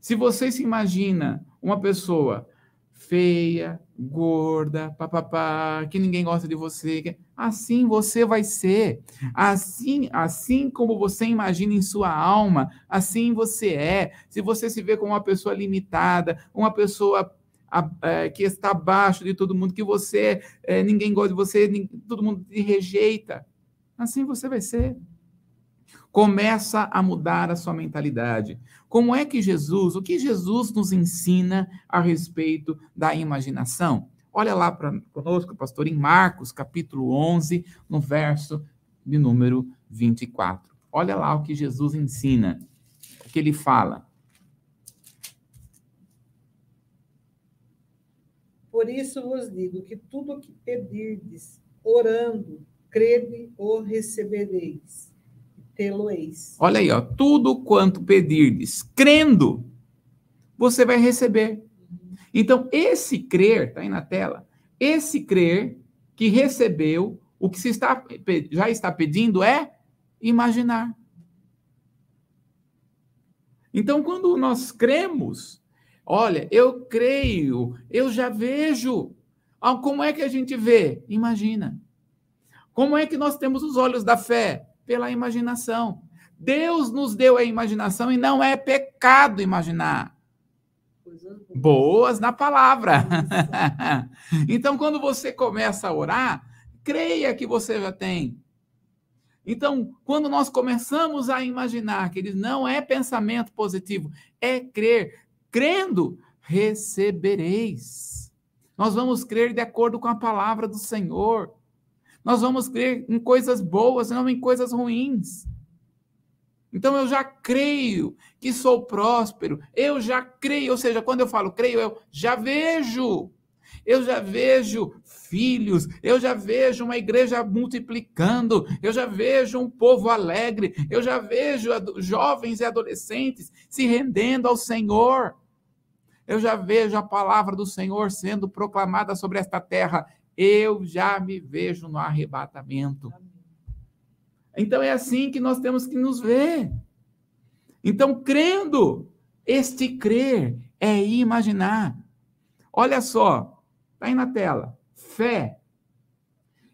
Se você se imagina uma pessoa feia, gorda, papapá, que ninguém gosta de você, assim você vai ser. Assim, assim como você imagina em sua alma, assim você é. Se você se vê como uma pessoa limitada, uma pessoa é, que está abaixo de todo mundo, que você, é, ninguém gosta de você, todo mundo te rejeita. Assim você vai ser. Começa a mudar a sua mentalidade. Como é que Jesus, o que Jesus nos ensina a respeito da imaginação? Olha lá para conosco, pastor, em Marcos, capítulo 11, no verso de número 24. Olha lá o que Jesus ensina, o que ele fala. Por isso vos digo que tudo o que pedirdes, orando, crede o recebereis, tê-lo-eis. Olha aí, ó, tudo quanto pedirdes, crendo, você vai receber. Então, esse crer, está aí na tela, esse crer que recebeu, o que se está, já está pedindo é imaginar. Então, quando nós cremos, olha, eu creio, eu já vejo. Ah, como é que a gente vê? Imagina. Como é que nós temos os olhos da fé? Pela imaginação. Deus nos deu a imaginação e não é pecado imaginar. Boas na palavra. então, quando você começa a orar, creia que você já tem. Então, quando nós começamos a imaginar que ele não é pensamento positivo, é crer. Crendo, recebereis. Nós vamos crer de acordo com a palavra do Senhor. Nós vamos crer em coisas boas, não em coisas ruins. Então eu já creio que sou próspero, eu já creio, ou seja, quando eu falo creio, eu já vejo. Eu já vejo filhos, eu já vejo uma igreja multiplicando, eu já vejo um povo alegre, eu já vejo jovens e adolescentes se rendendo ao Senhor. Eu já vejo a palavra do Senhor sendo proclamada sobre esta terra. Eu já me vejo no arrebatamento. Então é assim que nós temos que nos ver. Então, crendo, este crer é imaginar. Olha só, está aí na tela. Fé.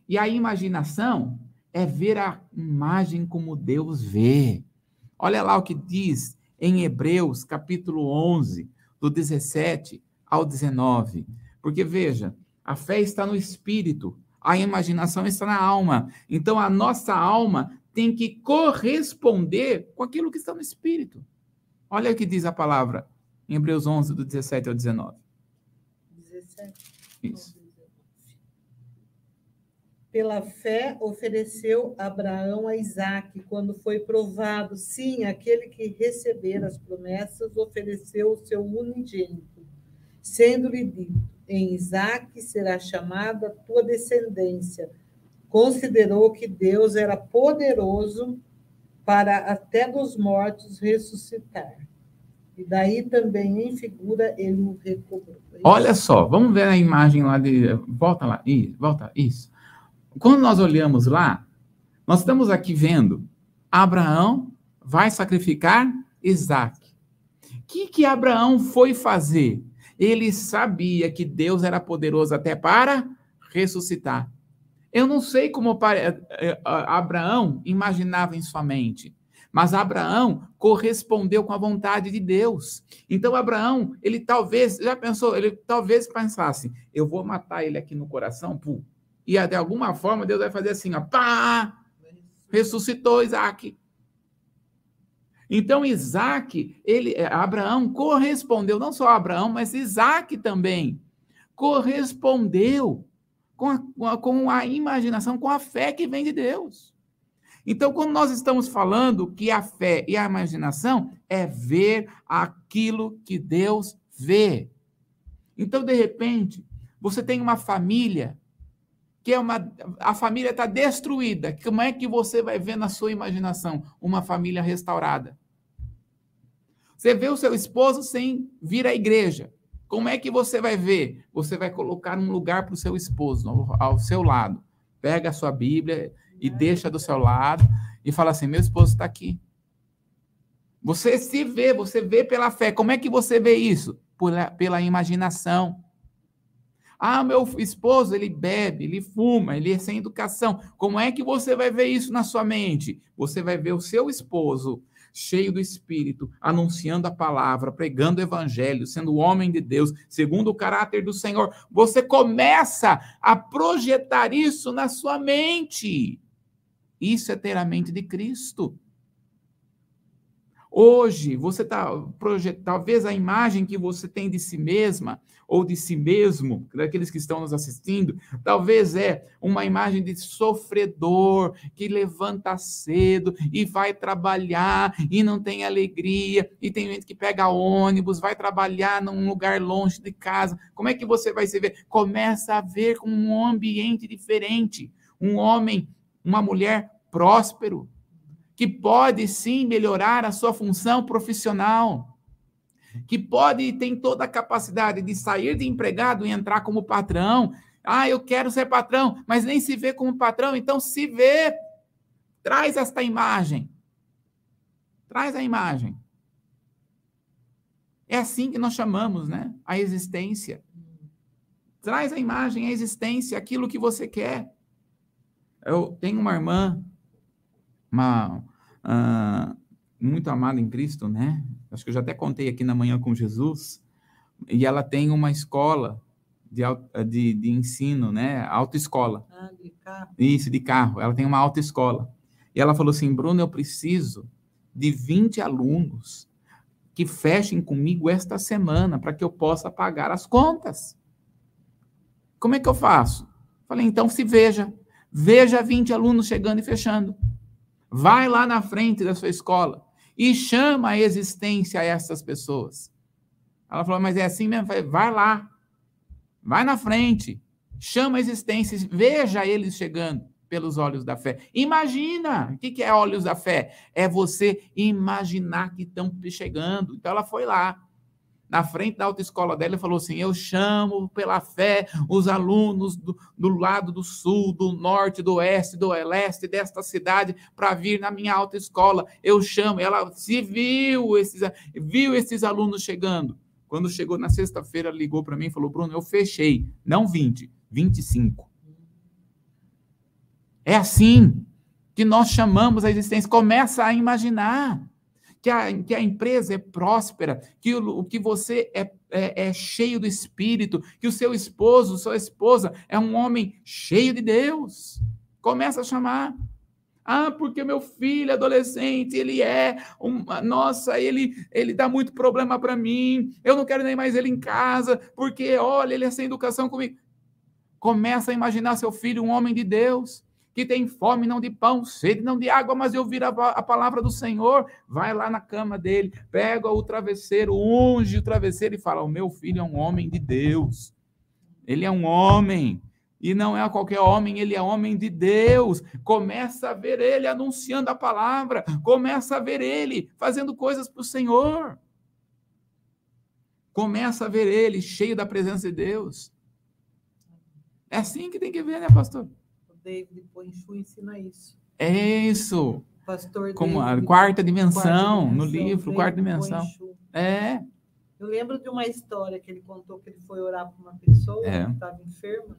E a imaginação é ver a imagem como Deus vê. Olha lá o que diz em Hebreus, capítulo 11, do 17 ao 19. Porque veja, a fé está no espírito, a imaginação está na alma. Então a nossa alma tem que corresponder com aquilo que está no espírito. Olha o que diz a palavra em Hebreus 11, do 17 ao 19. 17. Isso. Pela fé ofereceu Abraão a Isaac, quando foi provado, sim, aquele que recebera as promessas ofereceu o seu unigênito, sendo-lhe dito: em Isaac será chamada tua descendência. Considerou que Deus era poderoso para até dos mortos ressuscitar. E daí também em figura ele o recobrou. Olha só, vamos ver a imagem lá de. Volta lá, isso, volta, isso. Quando nós olhamos lá, nós estamos aqui vendo Abraão vai sacrificar Isaac. O que, que Abraão foi fazer? Ele sabia que Deus era poderoso até para ressuscitar. Eu não sei como eh, eh, Abraão imaginava em sua mente, mas Abraão correspondeu com a vontade de Deus. Então Abraão, ele talvez, já pensou, ele talvez pensasse, eu vou matar ele aqui no coração, pô, e de alguma forma Deus vai fazer assim, ó, pá, ressuscitou Isaac. Então, Isaac, ele, é, Abraão correspondeu, não só Abraão, mas Isaac também correspondeu com a, com a imaginação, com a fé que vem de Deus. Então, quando nós estamos falando que a fé e a imaginação é ver aquilo que Deus vê. Então, de repente, você tem uma família que é uma a família está destruída. Como é que você vai ver na sua imaginação uma família restaurada? Você vê o seu esposo sem vir à igreja. Como é que você vai ver? Você vai colocar um lugar para o seu esposo ao, seu lado. Pega a sua Bíblia e deixa do seu lado e fala assim: meu esposo está aqui. Você se vê, você vê pela fé. Como é que você vê isso? Pela, pela imaginação. Ah, meu esposo, ele bebe, ele fuma, ele é sem educação. Como é que você vai ver isso na sua mente? Você vai ver o seu esposo cheio do Espírito, anunciando a palavra, pregando o evangelho, sendo homem de Deus, segundo o caráter do Senhor. Você começa a projetar isso na sua mente. Isso é ter a mente de Cristo. Hoje, você está projetando, talvez a imagem que você tem de si mesma ou de si mesmo, daqueles que estão nos assistindo, talvez é uma imagem de sofredor que levanta cedo e vai trabalhar e não tem alegria, e tem gente que pega ônibus, vai trabalhar num lugar longe de casa. Como é que você vai se ver? Começa a ver com um ambiente diferente, um homem, uma mulher próspero, que pode sim melhorar a sua função profissional, que pode tem toda a capacidade de sair de empregado e entrar como patrão. Ah, eu quero ser patrão, mas nem se vê como patrão, então se vê. Traz esta imagem. Traz a imagem. É assim que nós chamamos, né? A existência. Traz a imagem, a existência, aquilo que você quer. Eu tenho uma irmã, uma uh, muito amada em Cristo, né? Acho que eu já até contei aqui na manhã com Jesus. E ela tem uma escola de, de, de ensino, né? Autoescola. Ah, de carro. Isso, de carro. Ela tem uma autoescola. E ela falou assim: Bruno, eu preciso de 20 alunos que fechem comigo esta semana para que eu possa pagar as contas. Como é que eu faço? Falei, então se veja. Veja 20 alunos chegando e fechando. Vai lá na frente da sua escola e chama a existência a essas pessoas. Ela falou, mas é assim mesmo? Falei, vai lá. Vai na frente. Chama a existência, veja eles chegando pelos olhos da fé. Imagina! O que é olhos da fé? É você imaginar que estão chegando. Então ela foi lá, na frente da autoescola dela, e falou assim: Eu chamo pela fé os alunos do, do lado do sul, do norte, do oeste, do leste desta cidade para vir na minha autoescola. Eu chamo. Ela se viu esses, viu esses alunos chegando. Quando chegou na sexta-feira, ligou para mim e falou: Bruno, eu fechei. Não 20, 25. É assim que nós chamamos a existência. Começa a imaginar que a, que a empresa é próspera, que o, que você é, é, é cheio do Espírito, que o seu esposo, sua esposa é um homem cheio de Deus. Começa a chamar. Ah, porque meu filho adolescente, ele é uma, nossa, ele ele dá muito problema para mim. Eu não quero nem mais ele em casa, porque olha, ele é sem educação comigo. Começa a imaginar seu filho um homem de Deus que tem fome não de pão, sede não de água, mas ouvir a, a palavra do Senhor, vai lá na cama dele, pega o travesseiro, unge o travesseiro e fala: O meu filho é um homem de Deus. Ele é um homem. E não é qualquer homem, ele é homem de Deus. Começa a ver ele anunciando a palavra, começa a ver ele fazendo coisas para o Senhor. Começa a ver ele cheio da presença de Deus. É assim que tem que ver, né, pastor? David Poinchu ensina isso. É isso. Pastor Como David, a quarta dimensão, quarta dimensão no livro, quarta dimensão. Poinchu. É. Eu lembro de uma história que ele contou que ele foi orar para uma pessoa É. que estava enferma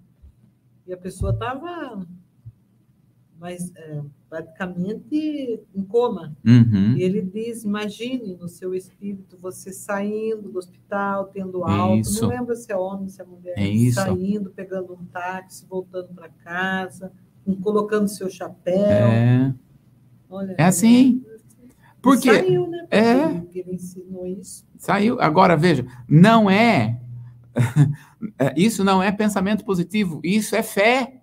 e a pessoa estava mas é, praticamente em coma. Uhum. E ele diz: imagine no seu espírito você saindo do hospital, tendo alta, Isso. não lembro se é homem, se é mulher, É isso. saindo, pegando um táxi, voltando para casa, colocando seu chapéu. É. Olha, É assim. Por quê? Saiu, né? Porque É. ele- Ele ensinou isso. Saiu. Agora, veja, não é. é, Isso não é pensamento positivo, isso é fé.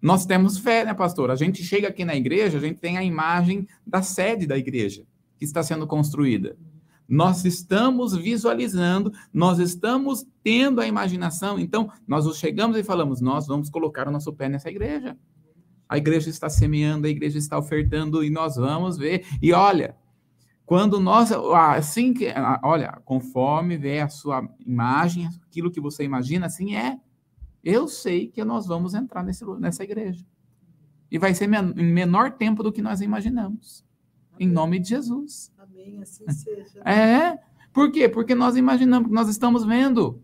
Nós temos fé, né, pastor? A gente chega aqui na igreja, a gente tem a imagem da sede da igreja que está sendo construída. Nós estamos visualizando, nós estamos tendo a imaginação. Então, nós chegamos e falamos: nós vamos colocar o nosso pé nessa igreja. A igreja está semeando, a igreja está ofertando e nós vamos ver. E olha, quando nós, assim que, olha, conforme vê a sua imagem, aquilo que você imagina, assim é. Eu sei que nós vamos entrar nesse, nessa igreja. E vai ser men- em menor tempo do que nós imaginamos. Em nome de Jesus. Amém, assim seja. É. Por quê? Porque nós imaginamos, nós estamos vendo.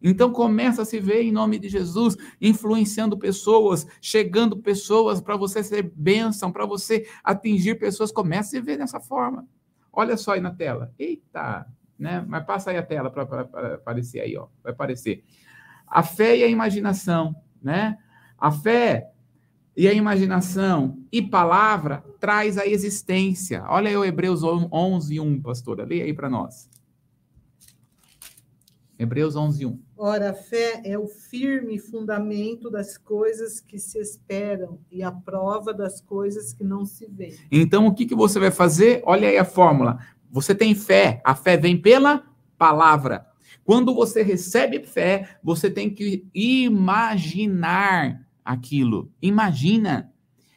Então começa a se ver em nome de Jesus, influenciando pessoas, chegando pessoas para você ser bênção, para você atingir pessoas. Começa a se ver dessa forma. Olha só aí na tela. Eita, né? Mas passa aí a tela para aparecer aí, ó. Vai aparecer. A fé e a imaginação, né? A fé e a imaginação e palavra traz a existência. Olha aí o Hebreus 11, 1, pastora. Leia aí para nós. Hebreus 11, 1. Ora, a fé é o firme fundamento das coisas que se esperam e a prova das coisas que não se veem. Então, o que, que você vai fazer? Olha aí a fórmula. Você tem fé. A fé vem pela palavra. Quando você recebe fé, você tem que imaginar aquilo. Imagina.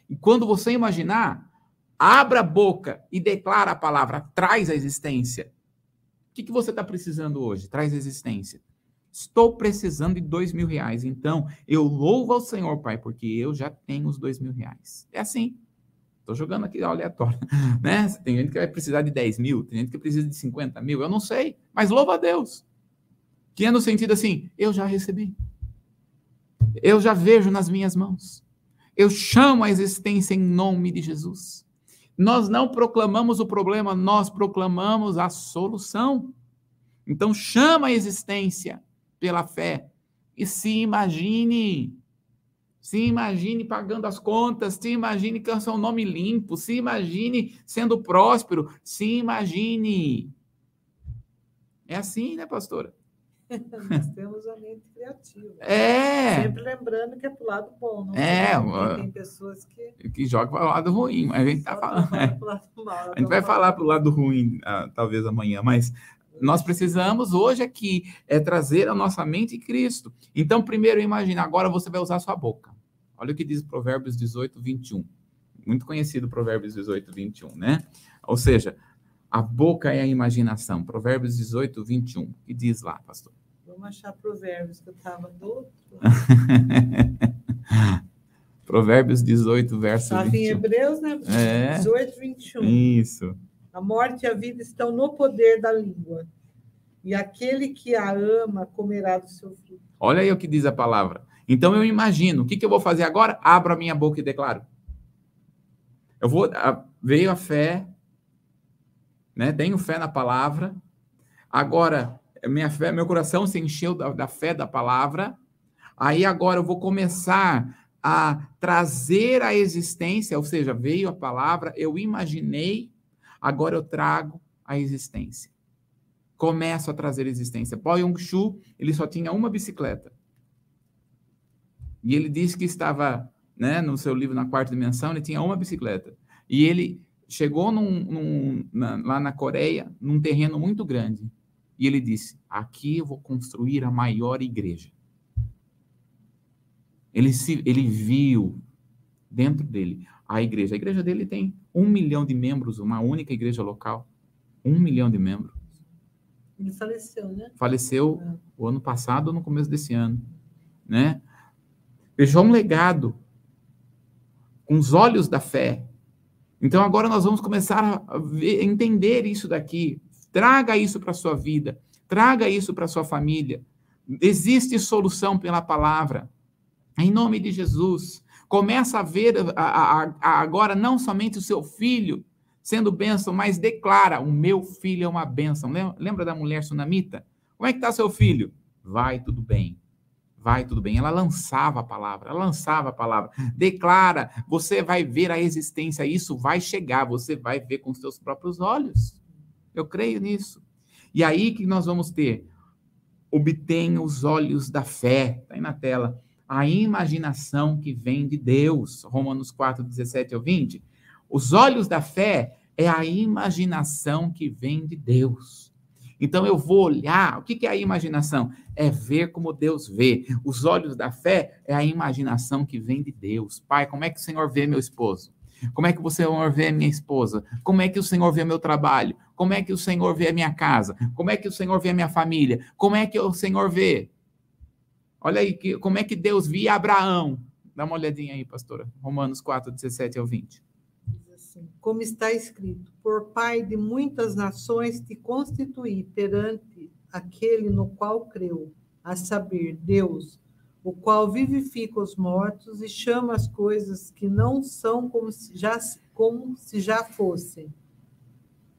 E quando você imaginar, abra a boca e declara a palavra, traz a existência. O que, que você está precisando hoje? Traz a existência. Estou precisando de dois mil reais. Então, eu louvo ao Senhor, Pai, porque eu já tenho os dois mil reais. É assim. Estou jogando aqui aleatório. Né? Tem gente que vai precisar de 10 mil, tem gente que precisa de 50 mil. Eu não sei, mas louva a Deus. Que é no sentido assim, eu já recebi. Eu já vejo nas minhas mãos. Eu chamo a existência em nome de Jesus. Nós não proclamamos o problema, nós proclamamos a solução. Então chama a existência pela fé. E se imagine, se imagine pagando as contas, se imagine com seu nome limpo, se imagine sendo próspero, se imagine. É assim, né, pastora? Nós temos a mente criativa. É. Sempre lembrando que é pro lado bom, não é? Tem, tem pessoas que. Que jogam para o lado ruim, mas a gente tá falando. É. Mal, a gente vai falar para o lado ruim, ah, talvez amanhã, mas nós precisamos hoje aqui é trazer a nossa mente Cristo. Então, primeiro, imagina, agora você vai usar a sua boca. Olha o que diz Provérbios 18, 21. Muito conhecido Provérbios 18, 21, né? Ou seja, a boca é a imaginação. Provérbios 18, 21. O que diz lá, pastor? Vamos achar Provérbios, que eu estava do outro. Provérbios 18, verso Estava 21. em Hebreus, né? É. 18, 21. Isso. A morte e a vida estão no poder da língua. E aquele que a ama comerá do seu fruto. Olha aí o que diz a palavra. Então eu imagino, o que, que eu vou fazer agora? Abro a minha boca e declaro. Eu vou, a, veio a fé, né? Tenho fé na palavra. Agora, minha fé, meu coração se encheu da, da fé da palavra. Aí agora eu vou começar a trazer a existência, ou seja, veio a palavra, eu imaginei Agora eu trago a existência. Começo a trazer existência. Po Yong-Shu, ele só tinha uma bicicleta. E ele disse que estava, né, no seu livro Na Quarta Dimensão, ele tinha uma bicicleta. E ele chegou num, num, na, lá na Coreia, num terreno muito grande. E ele disse: Aqui eu vou construir a maior igreja. Ele, se, ele viu dentro dele a igreja. A igreja dele tem um milhão de membros, uma única igreja local. Um milhão de membros. Ele faleceu, né? Faleceu é. o ano passado, no começo desse ano, né? Deixou um legado com os olhos da fé. Então agora nós vamos começar a, ver, a entender isso daqui. Traga isso para a sua vida. Traga isso para a sua família. Existe solução pela palavra. Em nome de Jesus. Começa a ver a, a, a, agora não somente o seu filho sendo bênção, mas declara: o meu filho é uma bênção. Lembra, da mulher sunamita? Como é que está seu filho? Vai tudo bem. Vai tudo bem. Ela lançava a palavra, ela lançava a palavra. Declara, você vai ver a existência, isso vai chegar, você vai ver com seus próprios olhos. Eu creio nisso. E aí que nós vamos ter obtenha os olhos da fé. Está aí na tela a imaginação que vem de Deus. Romanos 4, 17 ao 20. Os olhos da fé é a imaginação que vem de Deus. Então eu vou olhar, o que é a imaginação? É ver como Deus vê. Os olhos da fé é a imaginação que vem de Deus. Pai, como é que o Senhor vê meu esposo? Como é que o Senhor vê minha esposa? Como é que o Senhor vê meu trabalho? Como é que o Senhor vê a minha casa? Como é que o Senhor vê a minha família? Como é que o Senhor vê Olha aí que, como é que Deus via Abraão. Dá uma olhadinha aí, pastora. Romanos 4, 17 ao 20. Assim, como está escrito, por pai de muitas nações te constituí perante aquele no qual creu, a saber, Deus, o qual vivifica os mortos e chama as coisas que não são como se já, como se já fossem.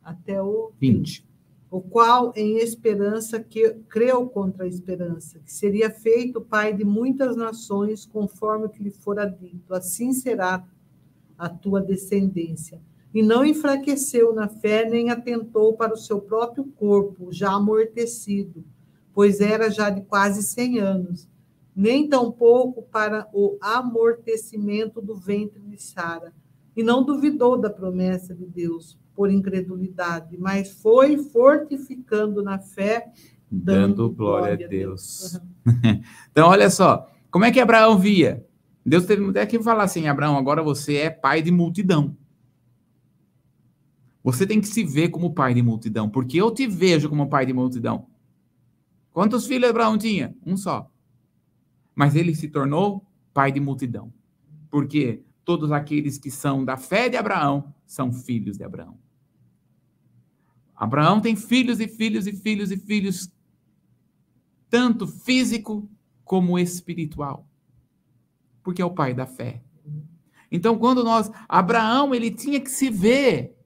Até o 20 o qual em esperança que creu contra a esperança, que seria feito pai de muitas nações, conforme o que lhe fora dito, assim será a tua descendência. E não enfraqueceu na fé, nem atentou para o seu próprio corpo, já amortecido, pois era já de quase cem anos, nem tampouco para o amortecimento do ventre de Sara, e não duvidou da promessa de Deus, por incredulidade, mas foi fortificando na fé, dando, dando glória, glória, a Deus. Deus. Uhum. então, olha só, como é que Abraão via? Deus teve até que falar assim: Abraão, agora você é pai de multidão. Você tem que se ver como pai de multidão, porque eu te vejo como pai de multidão. Quantos filhos Abraão tinha? Um só. Mas ele se tornou pai de multidão. Porque todos aqueles que são da fé de Abraão são filhos de Abraão. Abraão tem filhos e filhos e filhos e filhos, tanto físico como espiritual. Porque é o pai da fé. Então, quando nós. Abraão, ele tinha que se ver.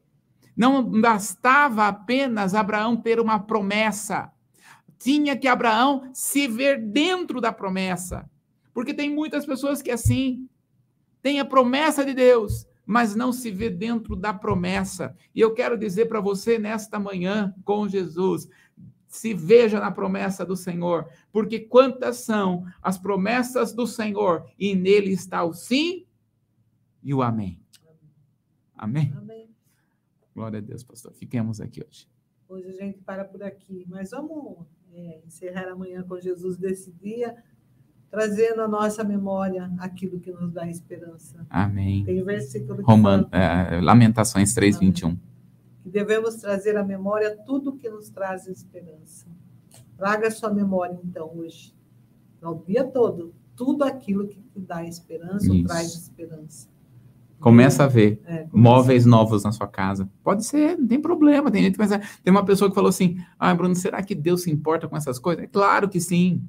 Não bastava apenas Abraão ter uma promessa. Tinha que Abraão se ver dentro da promessa. Porque tem muitas pessoas que assim, tem a promessa de Deus, mas não se vê dentro da promessa. E eu quero dizer para você nesta manhã com Jesus, se veja na promessa do Senhor, porque quantas são as promessas do Senhor e nele está o sim e o amém. Amém? Amém. Glória a Deus, pastor. Fiquemos aqui hoje. Hoje a gente para por aqui, mas vamos é, encerrar amanhã com Jesus desse dia, trazendo à nossa memória aquilo que nos dá esperança. Amém. Tem versículo que Roman, é, Lamentações 3, Amém. 21. Que devemos trazer à memória tudo que nos traz esperança. Traga a sua memória, então, hoje, o dia todo, tudo aquilo que te dá esperança ou traz esperança. Começa a ver é, móveis novos na sua casa. Pode ser, não tem problema. Tem gente, mas é, tem uma pessoa que falou assim: Ah, Bruno, será que Deus se importa com essas coisas? É claro que sim.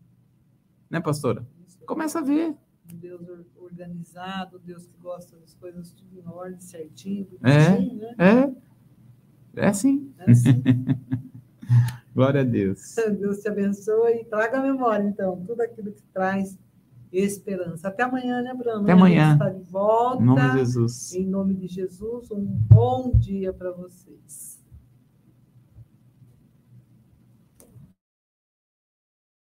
Né, pastora? Começa a ver. Deus organizado, Deus que gosta das coisas tudo em ordem, certinho. É, assim, né? é. É assim. É assim. Glória a Deus. Deus te abençoe e traga a memória, então, tudo aquilo que traz esperança. Até amanhã, né, Bruno? Até amanhã. Está de volta. Em nome de Jesus. Em nome de Jesus, um bom dia para vocês.